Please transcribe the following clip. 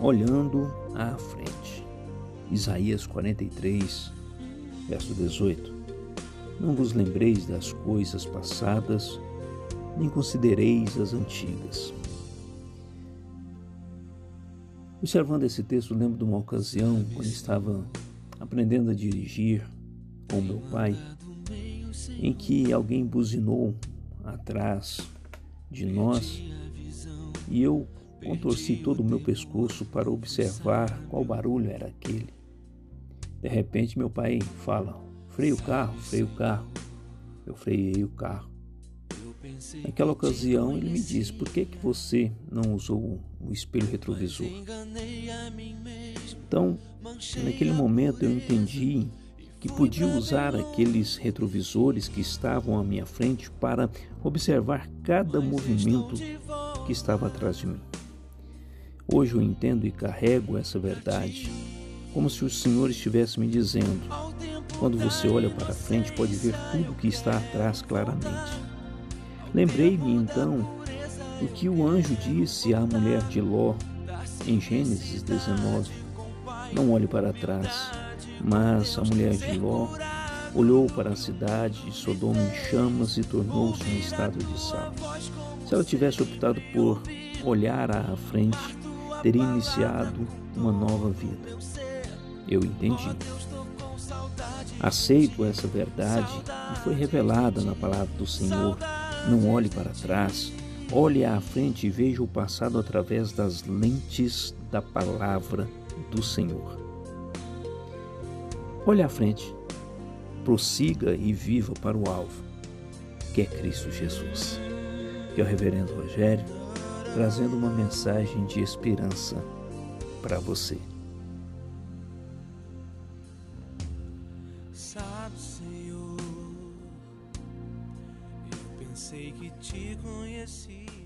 olhando à frente. Isaías 43, verso 18. Não vos lembreis das coisas passadas, nem considereis as antigas. Observando esse texto, lembro de uma ocasião quando estava aprendendo a dirigir com meu pai, em que alguém buzinou atrás de nós e eu contorci todo o meu pescoço para observar qual barulho era aquele. De repente, meu pai fala: freia o carro, freia o carro. Eu freiei o carro. Naquela ocasião, ele me disse: por que, que você não usou o espelho retrovisor? Então, naquele momento, eu entendi que podia usar aqueles retrovisores que estavam à minha frente para observar cada movimento que estava atrás de mim. Hoje eu entendo e carrego essa verdade, como se o Senhor estivesse me dizendo: quando você olha para frente, pode ver tudo que está atrás claramente. Lembrei-me então do que o anjo disse à mulher de Ló em Gênesis 19: Não olhe para trás mas a mulher de Ló olhou para a cidade de Sodoma em chamas e tornou-se um estado de sal. Se ela tivesse optado por olhar à frente, teria iniciado uma nova vida. Eu entendi. Aceito essa verdade que foi revelada na palavra do Senhor. Não olhe para trás, olhe à frente e veja o passado através das lentes da palavra do Senhor. Olhe à frente, prossiga e viva para o alvo, que é Cristo Jesus. Que é o Reverendo Rogério trazendo uma mensagem de esperança para você. Sabe, Senhor, eu pensei que te conheci.